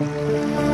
Música